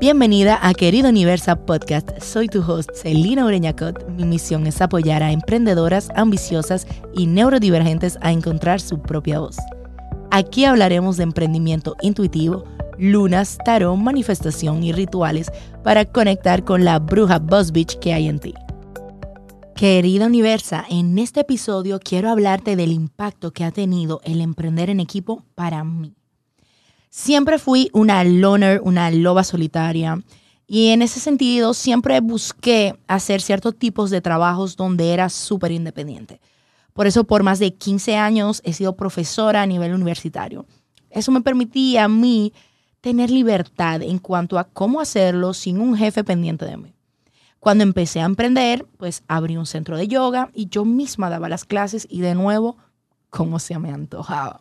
Bienvenida a Querido Universa Podcast. Soy tu host, Celina Ureñacot. Mi misión es apoyar a emprendedoras ambiciosas y neurodivergentes a encontrar su propia voz. Aquí hablaremos de emprendimiento intuitivo, lunas, tarot, manifestación y rituales para conectar con la bruja Boss Bitch que hay en ti. Querida Universa, en este episodio quiero hablarte del impacto que ha tenido el emprender en equipo para mí. Siempre fui una loner, una loba solitaria. Y en ese sentido, siempre busqué hacer ciertos tipos de trabajos donde era súper independiente. Por eso, por más de 15 años, he sido profesora a nivel universitario. Eso me permitía a mí tener libertad en cuanto a cómo hacerlo sin un jefe pendiente de mí. Cuando empecé a emprender, pues abrí un centro de yoga y yo misma daba las clases y de nuevo, como se me antojaba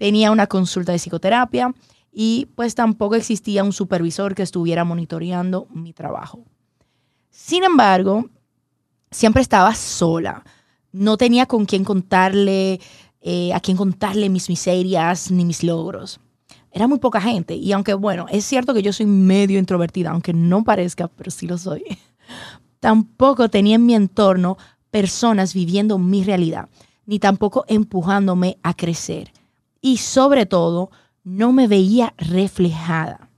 tenía una consulta de psicoterapia y pues tampoco existía un supervisor que estuviera monitoreando mi trabajo. Sin embargo, siempre estaba sola. No tenía con quién contarle, eh, a quién contarle mis miserias ni mis logros. Era muy poca gente y aunque bueno, es cierto que yo soy medio introvertida, aunque no parezca, pero sí lo soy. Tampoco tenía en mi entorno personas viviendo mi realidad, ni tampoco empujándome a crecer y sobre todo no me veía reflejada.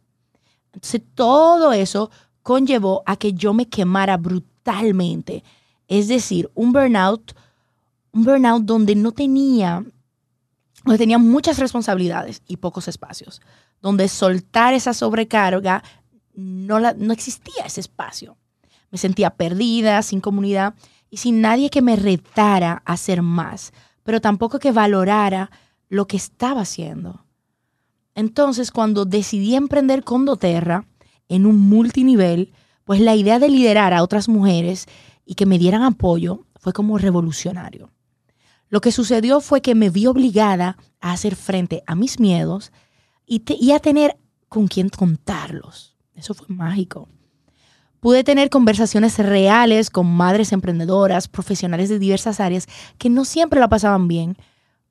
Entonces todo eso conllevó a que yo me quemara brutalmente. Es decir, un burnout, un burnout donde no tenía, donde tenía muchas responsabilidades y pocos espacios, donde soltar esa sobrecarga no, la, no existía ese espacio. Me sentía perdida, sin comunidad y sin nadie que me retara a hacer más, pero tampoco que valorara lo que estaba haciendo. Entonces, cuando decidí emprender con doTERRA en un multinivel, pues la idea de liderar a otras mujeres y que me dieran apoyo fue como revolucionario. Lo que sucedió fue que me vi obligada a hacer frente a mis miedos y, a tener con quién contarlos. Eso fue mágico. Pude tener conversaciones reales con madres emprendedoras, profesionales de diversas áreas que no siempre la pasaban bien,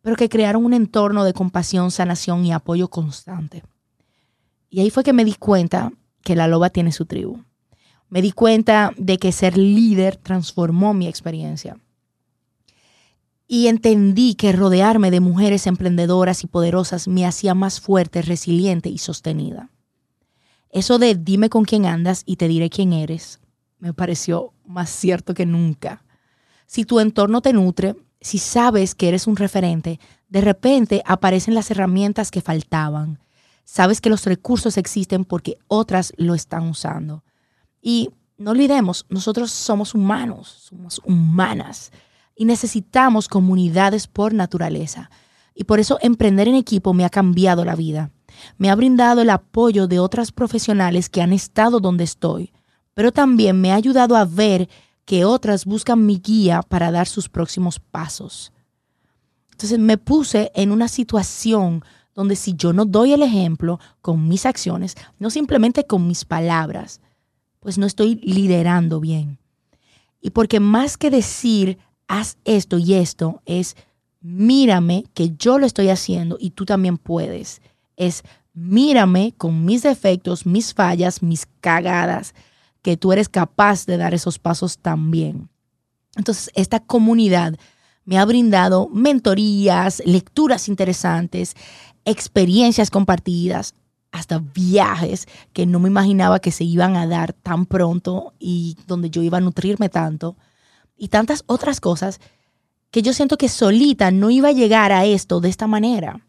pero que crearon un entorno de compasión, sanación y apoyo constante. Y ahí fue que me di cuenta que la loba tiene su tribu. Me di cuenta de que ser líder transformó mi experiencia. Y entendí que rodearme de mujeres emprendedoras y poderosas me hacía más fuerte, resiliente y sostenida. Eso de dime con quién andas y te diré quién eres, me pareció más cierto que nunca. Si tu entorno te nutre, si sabes que eres un referente, de repente aparecen las herramientas que faltaban. Sabes que los recursos existen porque otras lo están usando. Y no olvidemos, nosotros somos humanos, somos humanas y necesitamos comunidades por naturaleza. Y por eso emprender en equipo me ha cambiado la vida. Me ha brindado el apoyo de otras profesionales que han estado donde estoy, pero también me ha ayudado a ver que otras buscan mi guía para dar sus próximos pasos. Entonces me puse en una situación donde si yo no doy el ejemplo con mis acciones, no simplemente con mis palabras, pues no estoy liderando bien. Y porque más que decir, haz esto y esto, es mírame que yo lo estoy haciendo y tú también puedes. Es mírame con mis defectos, mis fallas, mis cagadas, que tú eres capaz de dar esos pasos también. Entonces, esta comunidad me ha brindado mentorías, lecturas interesantes, experiencias compartidas, hasta viajes que no me imaginaba que se iban a dar tan pronto y donde yo iba a nutrirme tanto. Y tantas otras cosas que yo siento que solita no iba a llegar a esto de esta manera.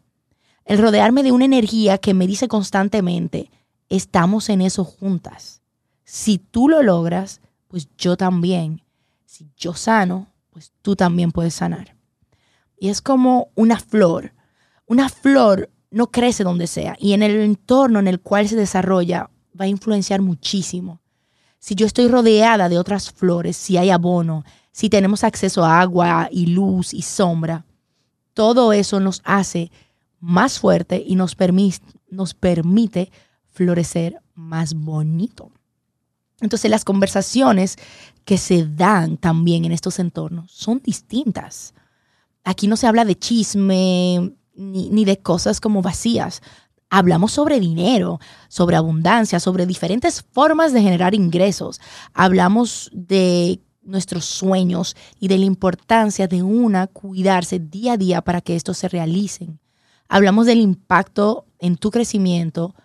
El rodearme de una energía que me dice constantemente, estamos en eso juntas. Si tú lo logras, pues yo también. Si yo sano, pues tú también puedes sanar. Y es como una flor. Una flor no crece donde sea y en el entorno en el cual se desarrolla va a influenciar muchísimo. Si yo estoy rodeada de otras flores, si hay abono, si tenemos acceso a agua y luz y sombra, todo eso nos hace más fuerte y nos, nos permite florecer más bonito. Entonces las conversaciones que se dan también en estos entornos son distintas. Aquí no se habla de chisme ni, de cosas como vacías. Hablamos sobre dinero, sobre abundancia, sobre diferentes formas de generar ingresos. Hablamos de nuestros sueños y de la importancia de una cuidarse día a día para que estos se realicen. Hablamos del impacto en tu crecimiento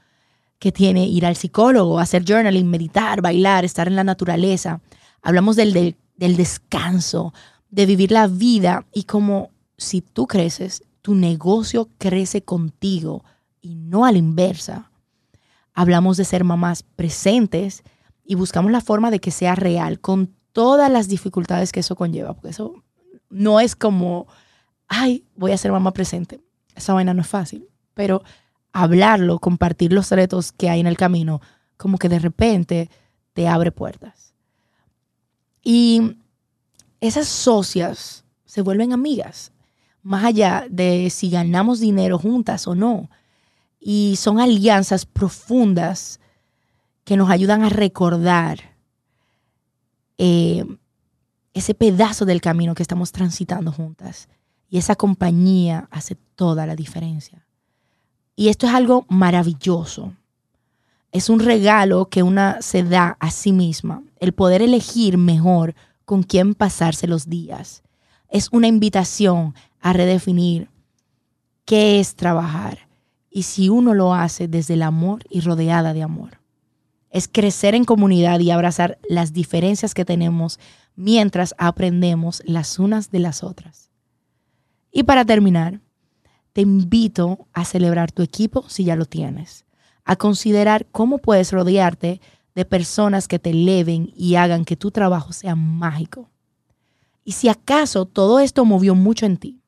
que tiene ir al psicólogo, hacer journaling, meditar, bailar, estar en la naturaleza. Hablamos del, del, descanso, de vivir la vida y como si tú creces, tu negocio crece contigo y no a la inversa. Hablamos de ser mamás presentes y buscamos la forma de que sea real con todas las dificultades que eso conlleva, porque eso no es como, ay, voy a ser mamá presente. Esa vaina no es fácil, pero hablarlo, compartir los retos que hay en el camino, como que de repente te abre puertas. Y esas socias se vuelven amigas, más allá de si ganamos dinero juntas o no. Y son alianzas profundas que nos ayudan a recordar eh, ese pedazo del camino que estamos transitando juntas. Y esa compañía hace toda la diferencia. Y esto es algo maravilloso. Es un regalo que una se da a sí misma, el poder elegir mejor con quién pasarse los días. Es una invitación a redefinir qué es trabajar y si uno lo hace desde el amor y rodeada de amor. Es crecer en comunidad y abrazar las diferencias que tenemos mientras aprendemos las unas de las otras. Y para terminar, te invito a celebrar tu equipo si ya lo tienes, a considerar cómo puedes rodearte de personas que te eleven y hagan que tu trabajo sea mágico. Y si acaso todo esto movió mucho en ti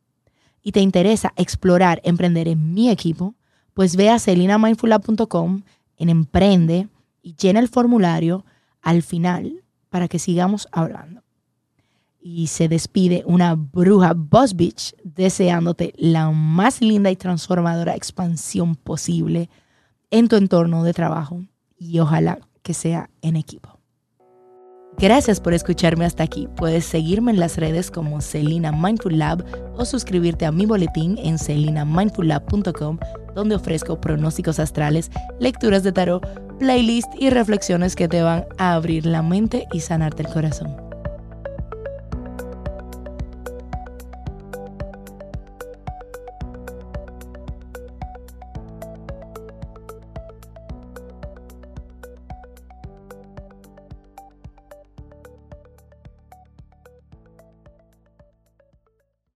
y te interesa explorar emprender en mi equipo, pues ve a celinamindfullab.com en Emprende y llena el formulario al final para que sigamos hablando. Y se despide una bruja Boss Beach deseándote la más linda y transformadora expansión posible en tu entorno de trabajo y ojalá que sea en equipo. Gracias por escucharme hasta aquí. Puedes seguirme en las redes como Celina Mindful Lab o suscribirte a mi boletín en celinamindfullab.com donde ofrezco pronósticos astrales, lecturas de tarot, playlist y reflexiones que te van a abrir la mente y sanarte el corazón.